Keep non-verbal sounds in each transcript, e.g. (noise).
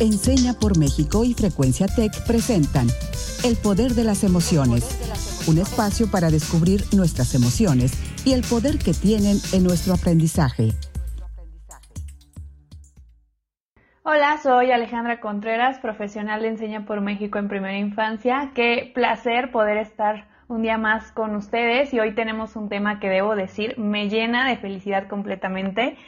Enseña por México y Frecuencia Tech presentan El Poder de las Emociones, un espacio para descubrir nuestras emociones y el poder que tienen en nuestro aprendizaje. Hola, soy Alejandra Contreras, profesional de Enseña por México en Primera Infancia. Qué placer poder estar un día más con ustedes y hoy tenemos un tema que debo decir me llena de felicidad completamente.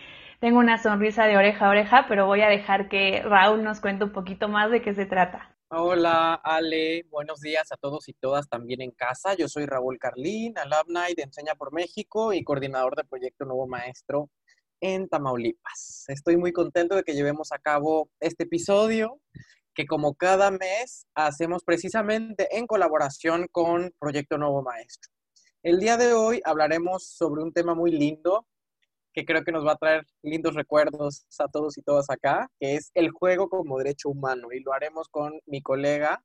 Tengo una sonrisa de oreja a oreja, pero voy a dejar que Raúl nos cuente un poquito más de qué se trata. Hola Ale, buenos días a todos y todas también en casa. Yo soy Raúl Carlín, alumni de Enseña por México y coordinador de Proyecto Nuevo Maestro en Tamaulipas. Estoy muy contento de que llevemos a cabo este episodio que como cada mes hacemos precisamente en colaboración con Proyecto Nuevo Maestro. El día de hoy hablaremos sobre un tema muy lindo que creo que nos va a traer lindos recuerdos a todos y todas acá, que es el juego como derecho humano y lo haremos con mi colega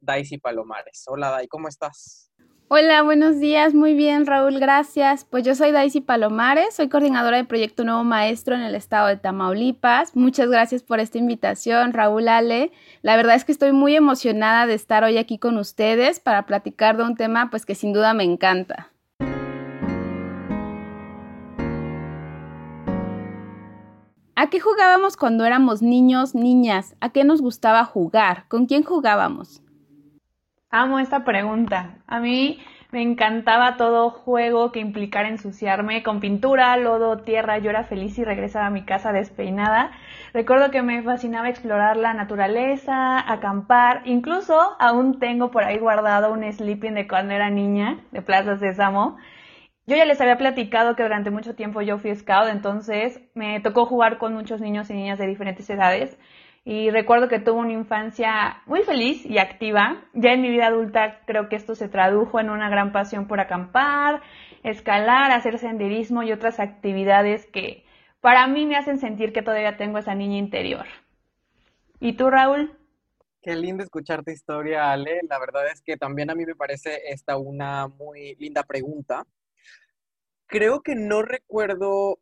Daisy Palomares. Hola Dai, ¿cómo estás? Hola, buenos días, muy bien Raúl, gracias. Pues yo soy Daisy Palomares, soy coordinadora de Proyecto Nuevo Maestro en el estado de Tamaulipas. Muchas gracias por esta invitación, Raúl Ale. La verdad es que estoy muy emocionada de estar hoy aquí con ustedes para platicar de un tema pues que sin duda me encanta. ¿A qué jugábamos cuando éramos niños, niñas? ¿A qué nos gustaba jugar? ¿Con quién jugábamos? Amo esta pregunta. A mí me encantaba todo juego que implicara ensuciarme con pintura, lodo, tierra. Yo era feliz y regresaba a mi casa despeinada. Recuerdo que me fascinaba explorar la naturaleza, acampar. Incluso aún tengo por ahí guardado un sleeping de cuando era niña, de Plaza Sésamo. Yo ya les había platicado que durante mucho tiempo yo fui scout, entonces me tocó jugar con muchos niños y niñas de diferentes edades y recuerdo que tuve una infancia muy feliz y activa. Ya en mi vida adulta creo que esto se tradujo en una gran pasión por acampar, escalar, hacer senderismo y otras actividades que para mí me hacen sentir que todavía tengo esa niña interior. ¿Y tú, Raúl? Qué lindo escuchar tu historia, Ale. La verdad es que también a mí me parece esta una muy linda pregunta. Creo que no recuerdo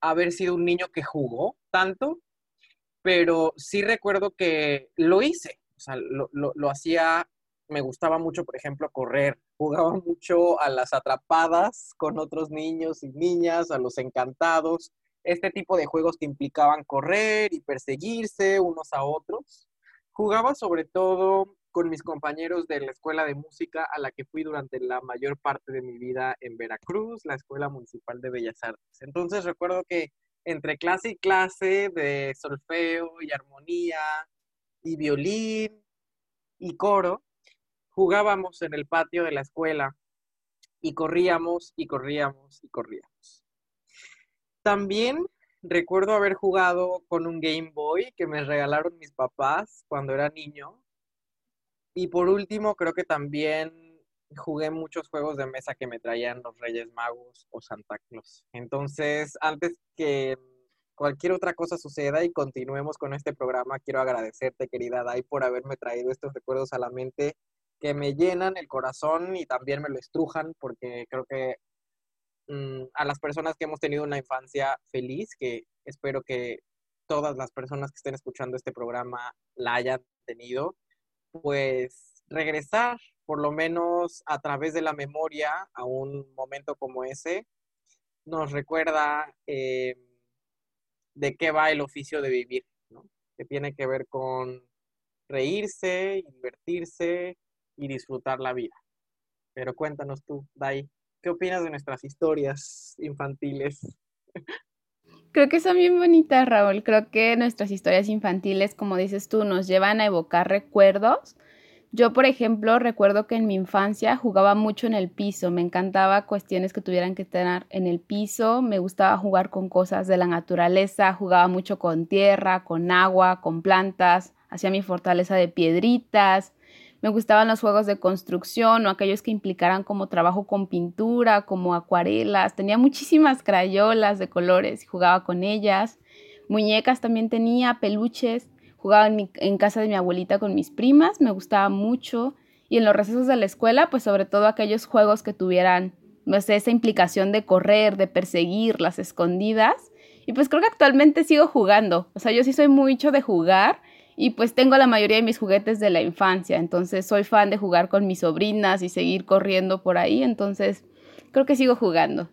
haber sido un niño que jugó tanto, pero sí recuerdo que lo hice, o sea, lo, lo, hacía, me gustaba mucho, por ejemplo, correr, jugaba (laughs) mucho a las atrapadas con otros niños y niñas, a los encantados, este tipo de juegos que implicaban correr y perseguirse unos a otros. Jugaba sobre todo con mis compañeros de la escuela de música a la que fui durante la mayor parte de mi vida en Veracruz, la Escuela Municipal de Bellas Artes. Entonces recuerdo que entre clase y clase de solfeo y armonía y violín y coro, jugábamos en el patio de la escuela y corríamos y corríamos y corríamos. También recuerdo haber jugado con un Game Boy que me regalaron mis papás cuando era niño. Y por último, creo que también jugué muchos juegos de mesa que me traían los Reyes Magos o Santa Claus. Entonces, antes que cualquier otra cosa suceda y continuemos con este programa, quiero agradecerte, querida Dai, por haberme traído estos recuerdos a la mente que me llenan el corazón y también me lo estrujan, porque creo que mm, a las personas que hemos tenido una infancia feliz, que espero que todas las personas que estén escuchando este programa la hayan tenido, pues regresar por lo menos a través de la memoria a un momento como ese, nos recuerda eh, de qué va el oficio de vivir, ¿no? que tiene que ver con reírse, invertirse y disfrutar la vida. Pero cuéntanos tú, Dai, ¿qué opinas de nuestras historias infantiles? Creo que son bien bonitas, Raúl. Creo que nuestras historias infantiles, como dices tú, nos llevan a evocar recuerdos. Yo, por ejemplo, recuerdo que en mi infancia jugaba mucho en el piso, me encantaba cuestiones que tuvieran que estar en el piso, me gustaba jugar con cosas de la naturaleza, jugaba mucho con tierra, con agua, con plantas, hacía mi fortaleza de piedritas, me gustaban los juegos de construcción o aquellos que implicaran como trabajo con pintura, como acuarelas, tenía muchísimas crayolas de colores y jugaba con ellas, muñecas también tenía, peluches jugaba en, casa de mi abuelita con mis primas, me gustaba mucho. Y en los recesos de la escuela, pues sobre todo aquellos juegos que tuvieran, no sé, esa implicación de correr, de perseguir, las escondidas. Y pues creo que actualmente sigo jugando. O sea, yo sí soy mucho de jugar y pues tengo la mayoría de mis juguetes de la infancia, entonces soy fan de jugar con mis sobrinas y seguir corriendo por ahí, entonces creo que sigo jugando.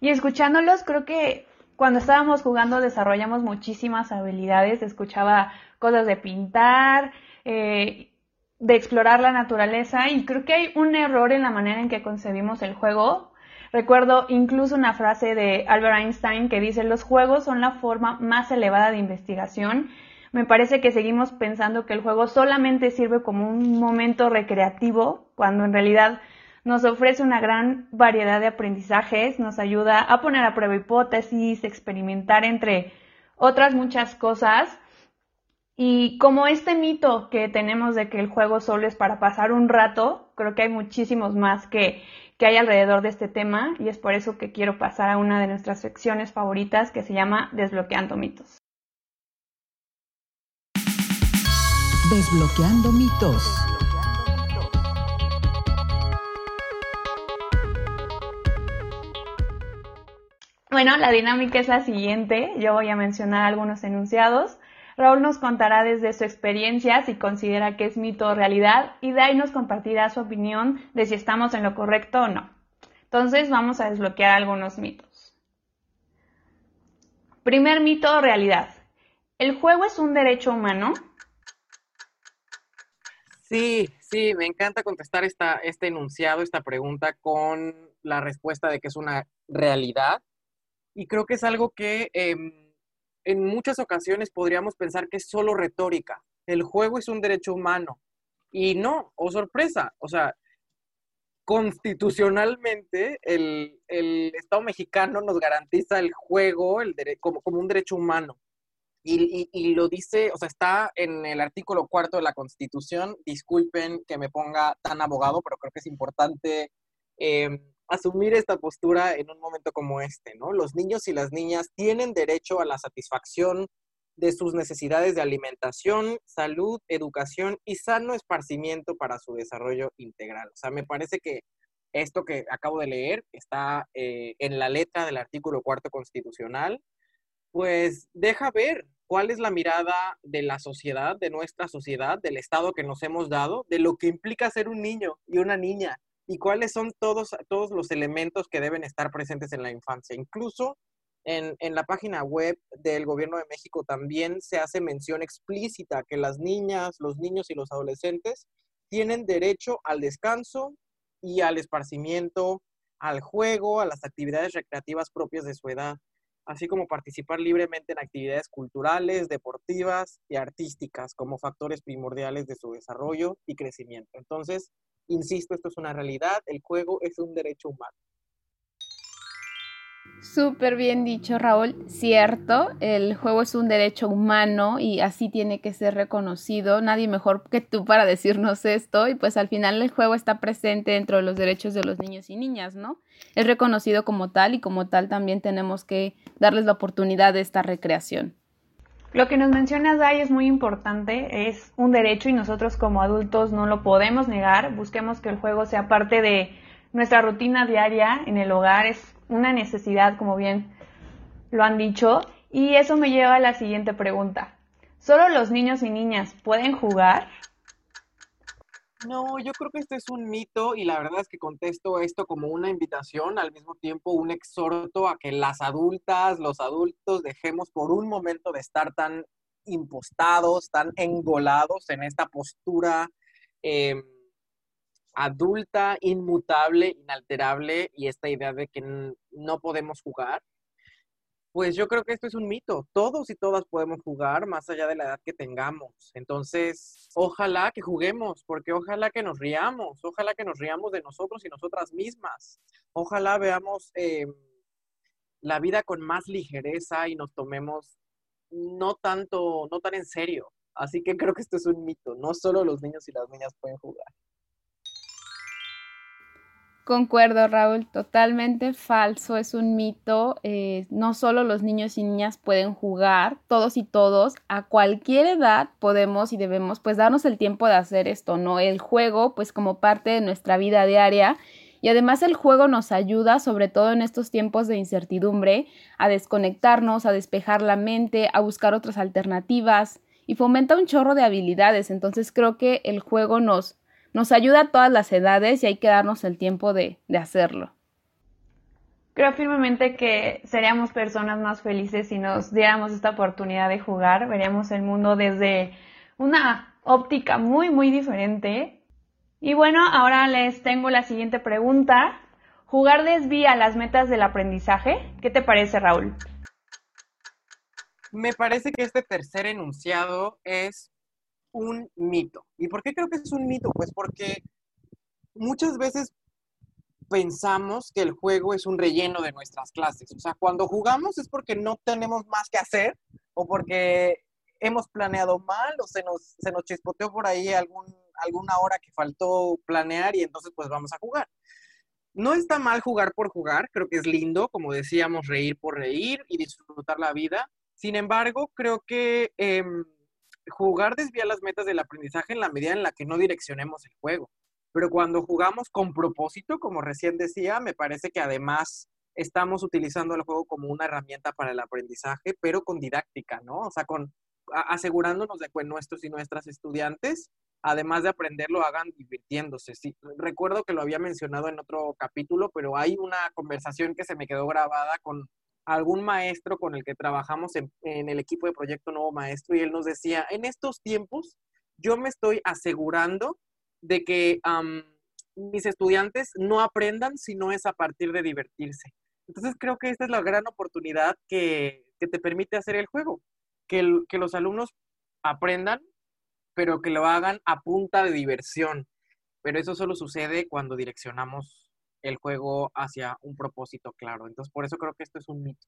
Y escuchándolos, creo que cuando estábamos jugando desarrollamos muchísimas habilidades, escuchaba cosas de pintar, eh, de explorar la naturaleza y creo que hay un error en la manera en que concebimos el juego. Recuerdo incluso una frase de Albert Einstein que dice los juegos son la forma más elevada de investigación. Me parece que seguimos pensando que el juego solamente sirve como un momento recreativo, cuando en realidad nos ofrece una gran variedad de aprendizajes, nos ayuda a poner a prueba hipótesis, experimentar entre otras muchas cosas. Y como este mito que tenemos de que el juego solo es para pasar un rato, creo que hay muchísimos más que, que hay alrededor de este tema y es por eso que quiero pasar a una de nuestras secciones favoritas que se llama Desbloqueando mitos. Desbloqueando mitos. Bueno, la dinámica es la siguiente. Yo voy a mencionar algunos enunciados. Raúl nos contará desde su experiencia si considera que es mito o realidad y ahí nos compartirá su opinión de si estamos en lo correcto o no. Entonces vamos a desbloquear algunos mitos. Primer mito o realidad. ¿El juego es un derecho humano? Sí, sí, me encanta contestar esta, este enunciado, esta pregunta con la respuesta de que es una realidad y creo que es algo que em, en muchas ocasiones podríamos pensar que es solo retórica. El juego es un derecho humano. Y no, o oh sorpresa, o sea, constitucionalmente el, Estado mexicano nos garantiza el juego el como, como un derecho humano. Y, lo dice, o sea, está en el artículo cuarto de la Constitución. Disculpen que me ponga tan abogado, pero creo que es importante eh, asumir esta postura en un momento como este, ¿no? Los niños y las niñas tienen derecho a la satisfacción de sus necesidades de alimentación, salud, educación y sano esparcimiento para su desarrollo integral. O sea, me parece que esto que acabo de leer está eh, en la letra del artículo cuarto constitucional, pues deja ver cuál es la mirada de la sociedad, de nuestra sociedad, del Estado que nos hemos dado, de lo que implica ser un niño y una niña y cuáles son todos, todos los elementos que deben estar presentes en la infancia. Incluso en, en, la página web del Gobierno de México también se hace mención explícita que las niñas, los niños y los adolescentes tienen derecho al descanso y al esparcimiento, al juego, a las actividades recreativas propias de su edad, así como participar libremente en actividades culturales, deportivas y artísticas como factores primordiales de su desarrollo y crecimiento. Entonces, Insisto, esto es una realidad, el juego es un derecho humano. Súper bien dicho, Raúl. Cierto, el juego es un derecho humano y así tiene que ser reconocido. Nadie mejor que tú para decirnos esto y pues al final el juego está presente dentro de los derechos de los niños y niñas, ¿no? Es reconocido como tal y como tal también tenemos que darles la oportunidad de esta recreación. Lo que nos mencionas, Dai, es muy importante, es un derecho y nosotros como adultos no lo podemos negar. Busquemos que el juego sea parte de nuestra rutina diaria en el hogar, es una necesidad, como bien lo han dicho. Y eso me lleva a la siguiente pregunta. ¿Solo los niños y niñas pueden jugar? No, yo creo que este es un mito y la verdad es que contesto esto como una invitación, al mismo tiempo un exhorto a que las adultas, los adultos dejemos por un momento de estar tan impostados, tan engolados en esta postura em, adulta, inmutable, inalterable y esta idea de que no podemos jugar. Pues yo creo que esto es un mito. Todos y todas podemos jugar más allá de la edad que tengamos. Entonces, ojalá que juguemos, porque ojalá que nos riamos, ojalá que nos riamos de nosotros y nosotras mismas. Ojalá veamos eh, la vida con más ligereza y nos tomemos no tanto, no tan en serio. Así que creo que esto es un mito. No solo los niños y las niñas pueden jugar. Concuerdo, Raúl, totalmente falso, es un mito. Eh, no solo los niños y niñas pueden jugar, todos y todos, a cualquier edad podemos y debemos pues darnos el tiempo de hacer esto, ¿no? El juego pues como parte de nuestra vida diaria y además el juego nos ayuda, sobre todo en estos tiempos de incertidumbre, a desconectarnos, a despejar la mente, a buscar otras alternativas y fomenta un chorro de habilidades. Entonces creo que el juego nos, nos ayuda a todas las edades y hay que darnos el tiempo de, de hacerlo. Creo firmemente que seríamos personas más felices si nos diéramos esta oportunidad de jugar, veríamos el mundo desde una óptica muy, muy diferente. Y bueno, ahora les tengo la siguiente pregunta. ¿Jugar desvía las metas del aprendizaje? ¿Qué te parece, Raúl? Me parece que este tercer enunciado es un mito. ¿Y por qué creo que es un mito? Pues porque muchas veces pensamos que el juego es un relleno de nuestras clases. O sea, cuando jugamos es porque no tenemos más que hacer o porque hemos planeado mal o se nos, se nos chispoteó por ahí algún, alguna hora que faltó planear y entonces pues vamos a jugar. No está mal jugar por jugar, creo que es lindo, como decíamos, reír por reír y disfrutar la vida. Sin embargo, creo que em, jugar desvía las metas del aprendizaje en la medida en la que no direccionemos el juego. Pero cuando jugamos con propósito, como recién decía, me parece que además estamos utilizando el juego como una herramienta para el aprendizaje, pero con didáctica, ¿no? O sea, con asegurándonos de que nuestros y nuestras estudiantes, además de aprender, lo hagan divirtiéndose. Sí, recuerdo que lo había mencionado en otro capítulo, pero hay una conversación que se me quedó grabada con algún maestro con el que trabajamos en, el equipo de Proyecto Nuevo Maestro y él nos decía, en estos tiempos yo me estoy asegurando de que mis estudiantes no aprendan si no es a partir de divertirse. Entonces creo que esta es la gran oportunidad que, te permite hacer el juego, que, que los alumnos aprendan, pero que lo hagan a punta de diversión. Pero eso solo sucede cuando direccionamos el juego hacia un propósito claro. Entonces por eso creo que esto es un mito.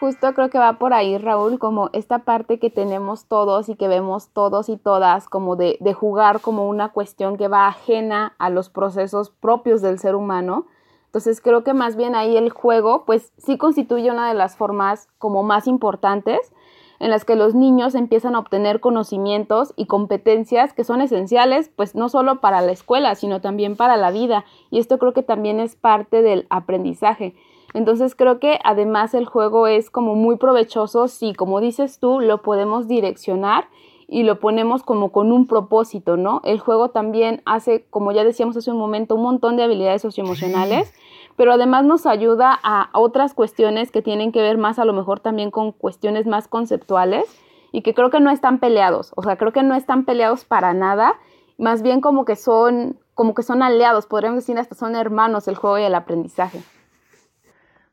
Justo creo que va por ahí, Raúl, como esta parte que tenemos todos y que vemos todos y todas, como de, de jugar como una cuestión que va ajena a los procesos propios del ser humano. Entonces creo que más bien ahí el juego, pues sí constituye una de las formas como más importantes en las que los niños empiezan a obtener conocimientos y competencias que son esenciales, pues no solo para la escuela, sino también para la vida. Y esto creo que también es parte del aprendizaje. Entonces creo que además el juego es como muy provechoso si, como dices tú, lo podemos direccionar y lo ponemos como con un propósito, ¿no? El juego también hace, como ya decíamos hace un momento, un montón de habilidades socioemocionales, pero además nos ayuda a otras cuestiones que tienen que ver más a lo mejor también con cuestiones más conceptuales y que creo que no están peleados, o sea, creo que no están peleados para nada, más bien como que son como que son aliados, podríamos decir hasta son hermanos el juego y el aprendizaje.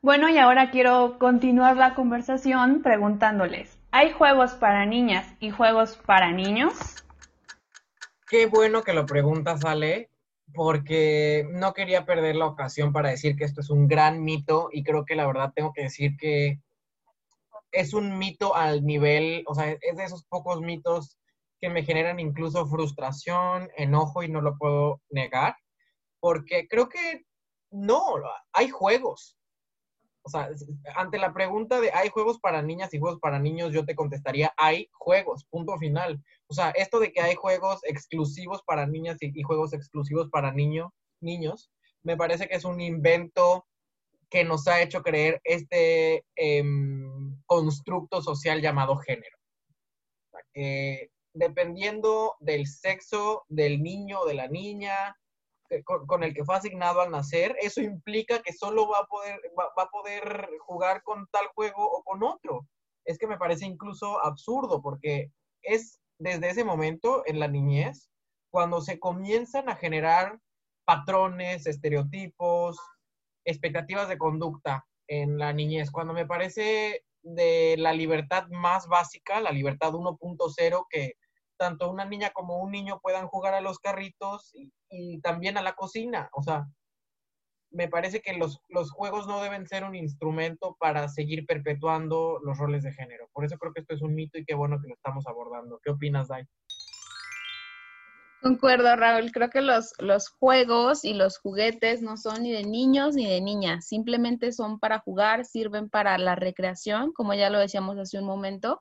Bueno, y ahora quiero continuar la conversación preguntándoles, ¿hay juegos para niñas y juegos para niños? Qué bueno que lo preguntas, Ale, porque no quería perder la ocasión para decir que esto es un gran mito y creo que la verdad tengo que decir que es un mito al nivel, o sea, es de esos pocos mitos que me generan incluso frustración, enojo y no lo puedo negar, porque creo que no, hay juegos, o sea, ante la pregunta de ¿hay juegos para niñas y juegos para niños? Yo te contestaría, hay juegos, punto final. O sea, esto de que hay juegos exclusivos para niñas y, juegos exclusivos para niños, me parece que es un invento que nos ha hecho creer este em, constructo social llamado género. dependiendo del sexo del niño o de la niña, con, el que fue asignado al nacer, eso implica que solo va a, poder, va, a poder jugar con tal juego o con otro. Es que me parece incluso absurdo porque es desde ese momento en la niñez cuando se comienzan a generar patrones, estereotipos, expectativas de conducta en la niñez, cuando me parece de la libertad más básica, la libertad 1.0 que tanto una niña como un niño puedan jugar a los carritos y, también a la cocina. O sea, me parece que los, juegos no deben ser un instrumento para seguir perpetuando los roles de género. Por eso creo que esto es un mito y qué bueno que lo estamos abordando. ¿Qué opinas, Dai? Concuerdo, Raúl. Creo que los juegos y los juguetes no son ni de niños ni de niñas. Simplemente son para jugar, sirven para la recreación, como ya lo decíamos hace un momento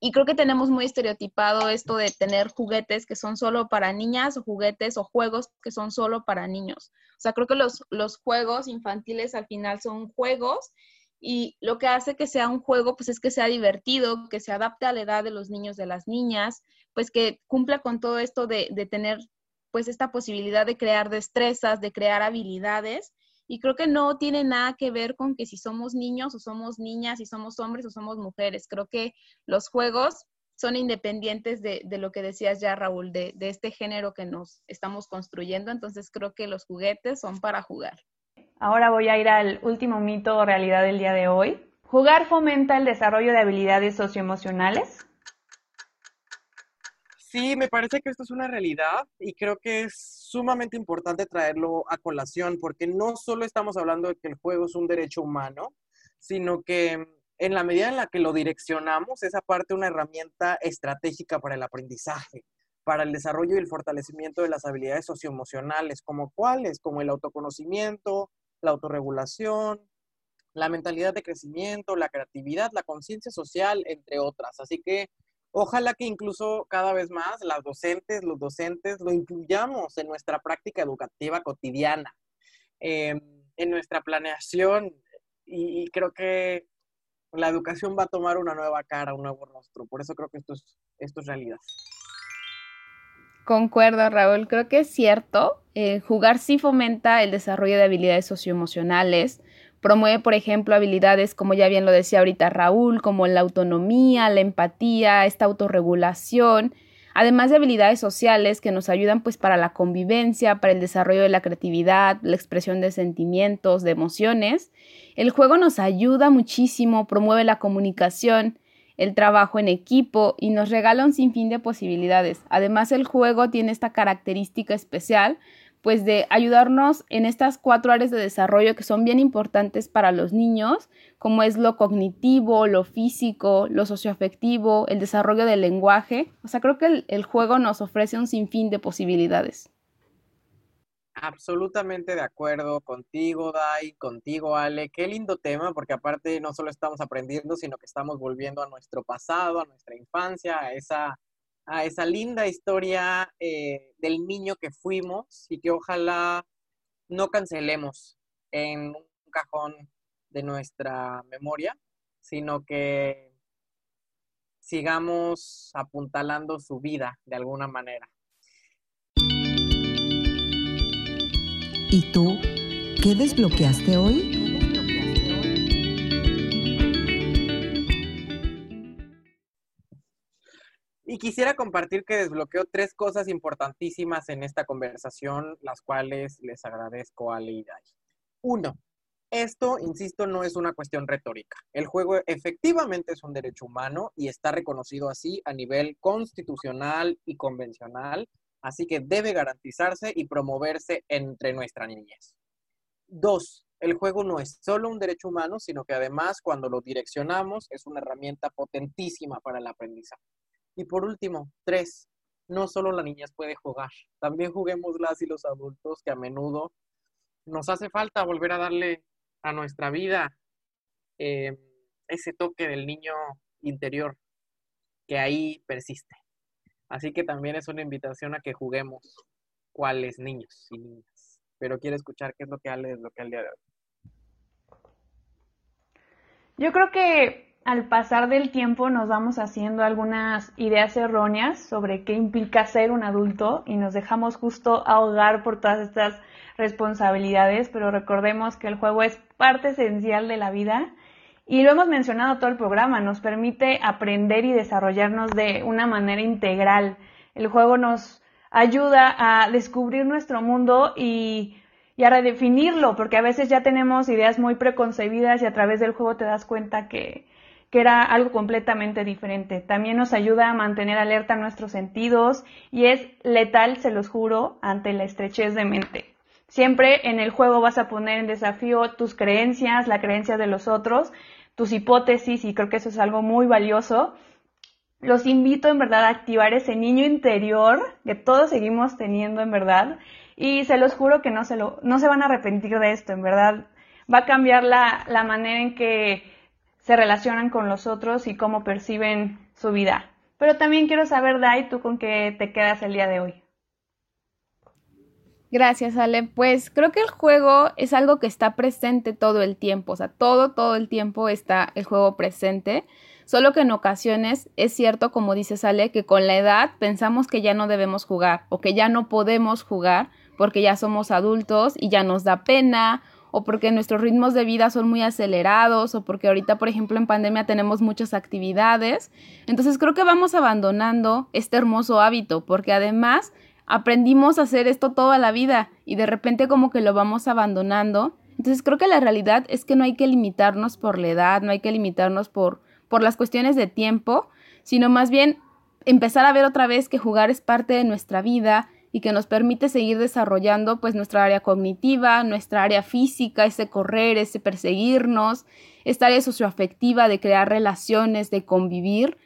y creo que tenemos muy estereotipado esto de tener juguetes que son solo para niñas o juguetes o juegos que son solo para niños. O sea, creo que los, los juegos infantiles al final son juegos y lo que hace que sea un juego, pues es que sea divertido, que se adapte a la edad de los niños, de las niñas, pues que cumpla con todo esto de, de tener pues esta posibilidad de crear destrezas, de crear habilidades. Y creo que no tiene nada que ver con que si somos niños o somos niñas, si somos hombres o somos mujeres. Creo que los juegos son independientes de, de lo que decías ya, Raúl, de, de este género que nos estamos construyendo. Entonces creo que los juguetes son para jugar. Ahora voy a ir al último mito o realidad del día de hoy. ¿Jugar fomenta el desarrollo de habilidades socioemocionales? Sí, me parece que esto es una realidad y creo que es sumamente importante traerlo a colación porque no solo estamos hablando de que el juego es un derecho humano, sino que en la medida en la que lo direccionamos, es aparte una herramienta estratégica para el aprendizaje, para el desarrollo y el fortalecimiento de las habilidades socioemocionales, como cuáles, como el autoconocimiento, la autorregulación, la mentalidad de crecimiento, la creatividad, la conciencia social, entre otras. Así que ojalá que incluso cada vez más las docentes, los docentes lo incluyamos en nuestra práctica educativa cotidiana, em, en nuestra planeación y, creo que la educación va a tomar una nueva cara, un nuevo rostro. Por eso creo que esto es, esto es realidad. Concuerdo, Raúl. Creo que es cierto. Eh, jugar sí fomenta el desarrollo de habilidades socioemocionales. Promueve, por ejemplo, habilidades, como ya bien lo decía ahorita Raúl, como la autonomía, la empatía, esta autorregulación, además de habilidades sociales que nos ayudan pues para la convivencia, para el desarrollo de la creatividad, la expresión de sentimientos, de emociones. El juego nos ayuda muchísimo, promueve la comunicación, el trabajo en equipo y nos regala un sinfín de posibilidades. Además, el juego tiene esta característica especial, pues de ayudarnos en estas cuatro áreas de desarrollo que son bien importantes para los niños, como es lo cognitivo, lo físico, lo socioafectivo, el desarrollo del lenguaje. O sea, creo que el, juego nos ofrece un sinfín de posibilidades. Absolutamente de acuerdo contigo, Dai, contigo, Ale. Qué lindo tema, porque aparte no solo estamos aprendiendo, sino que estamos volviendo a nuestro pasado, a nuestra infancia, a esa, a esa linda historia eh, del niño que fuimos y que ojalá no cancelemos en un cajón de nuestra memoria, sino que sigamos apuntalando su vida de alguna manera. ¿Y tú qué desbloqueaste hoy? Y quisiera compartir que desbloqueo tres cosas importantísimas en esta conversación, las cuales les agradezco a Leida. Uno, esto, insisto, no es una cuestión retórica. El juego efectivamente es un derecho humano y está reconocido así a nivel constitucional y convencional así que debe garantizarse y promoverse entre nuestra niñez. Dos, el juego no es solo un derecho humano, sino que además cuando lo direccionamos es una herramienta potentísima para el aprendizaje. Y por último, tres, no solo la niñez puede jugar, también juguemos las y los adultos que a menudo nos hace falta volver a darle a nuestra vida eh, ese toque del niño interior que ahí persiste. Así que también es una invitación a que juguemos cuáles niños y niñas. Pero quiero escuchar qué es lo que Ale es lo que el día de hoy. Yo creo que al pasar del tiempo nos vamos haciendo algunas ideas erróneas sobre qué implica ser un adulto y nos dejamos justo ahogar por todas estas responsabilidades, pero recordemos que el juego es parte esencial de la vida y lo hemos mencionado todo el programa, nos permite aprender y desarrollarnos de una manera integral. El juego nos ayuda a descubrir nuestro mundo y, a redefinirlo, porque a veces ya tenemos ideas muy preconcebidas y a través del juego te das cuenta que, que era algo completamente diferente. También nos ayuda a mantener alerta nuestros sentidos y es letal, se los juro, ante la estrechez de mente. Siempre en el juego vas a poner en desafío tus creencias, la creencia de los otros tus hipótesis y creo que eso es algo muy valioso. Los invito en verdad a activar ese niño interior que todos seguimos teniendo en verdad y se los juro que no se, lo, no se van a arrepentir de esto, en verdad. Va a cambiar la, la manera en que se relacionan con los otros y cómo perciben su vida. Pero también quiero saber, Dai, tú con qué te quedas el día de hoy. Gracias, Ale. Pues creo que el juego es algo que está presente todo el tiempo, o sea, todo, todo el tiempo está el juego presente. Solo que en ocasiones es cierto, como dice Ale, que con la edad pensamos que ya no debemos jugar o que ya no podemos jugar porque ya somos adultos y ya nos da pena o porque nuestros ritmos de vida son muy acelerados o porque ahorita, por ejemplo, en pandemia tenemos muchas actividades. Entonces creo que vamos abandonando este hermoso hábito porque además aprendimos a hacer esto toda la vida y de repente como que lo vamos abandonando. Entonces creo que la realidad es que no hay que limitarnos por la edad, no hay que limitarnos por, por las cuestiones de tiempo, sino más bien empezar a ver otra vez que jugar es parte de nuestra vida y que nos permite seguir desarrollando pues nuestra área cognitiva, nuestra área física, ese correr, ese perseguirnos, esta área socioafectiva de crear relaciones, de convivir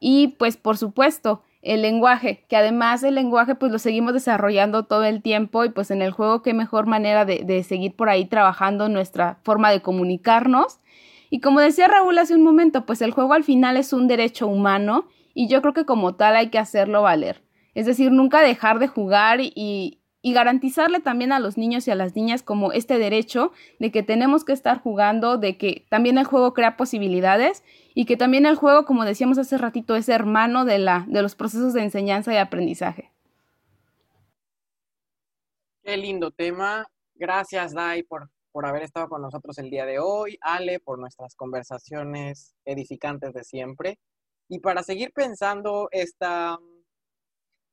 y pues por supuesto el lenguaje, que además el lenguaje pues lo seguimos desarrollando todo el tiempo y pues en el juego qué mejor manera de, de, seguir por ahí trabajando nuestra forma de comunicarnos. Y como decía Raúl hace un momento, pues el juego al final es un derecho humano y yo creo que como tal hay que hacerlo valer. Es decir, nunca dejar de jugar y, y garantizarle también a los niños y a las niñas como este derecho de que tenemos que estar jugando, de que también el juego crea posibilidades y que también el juego, como decíamos hace ratito, es hermano de, la, de los procesos de enseñanza y aprendizaje. Qué lindo tema. Gracias, Dai, por, por haber estado con nosotros el día de hoy. Ale, por nuestras conversaciones edificantes de siempre. Y para seguir pensando esta,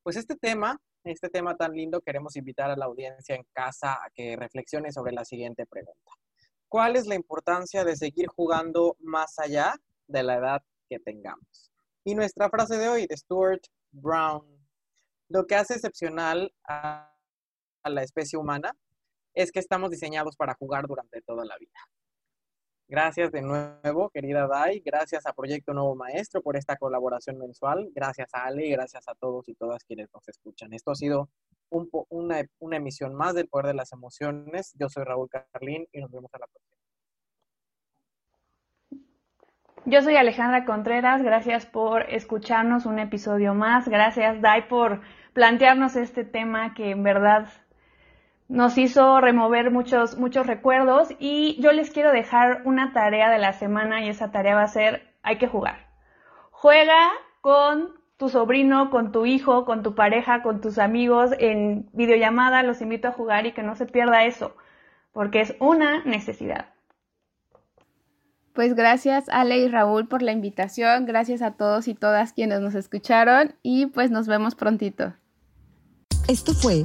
pues este tema, este tema tan lindo, queremos invitar a la audiencia en casa a que reflexione sobre la siguiente pregunta. ¿Cuál es la importancia de seguir jugando más allá de la edad que tengamos. Y nuestra frase de hoy de Stuart Brown, lo que hace excepcional a, la especie humana es que estamos diseñados para jugar durante toda la vida. Gracias de nuevo, querida Dai. Gracias a Proyecto Nuevo Maestro por esta colaboración mensual. Gracias a Ale y gracias a todos y todas quienes nos escuchan. Esto ha sido una, una emisión más del Poder de las Emociones. Yo soy Raúl Carlín y nos vemos a la próxima. Yo soy Alejandra Contreras, gracias por escucharnos un episodio más, gracias Dai por plantearnos este tema que en verdad nos hizo remover muchos, muchos recuerdos y yo les quiero dejar una tarea de la semana y esa tarea va a ser hay que jugar. Juega con tu sobrino, con tu hijo, con tu pareja, con tus amigos en videollamada, los invito a jugar y que no se pierda eso, porque es una necesidad. Pues gracias Ale y Raúl por la invitación, gracias a todos y todas quienes nos escucharon y pues nos vemos prontito. Esto fue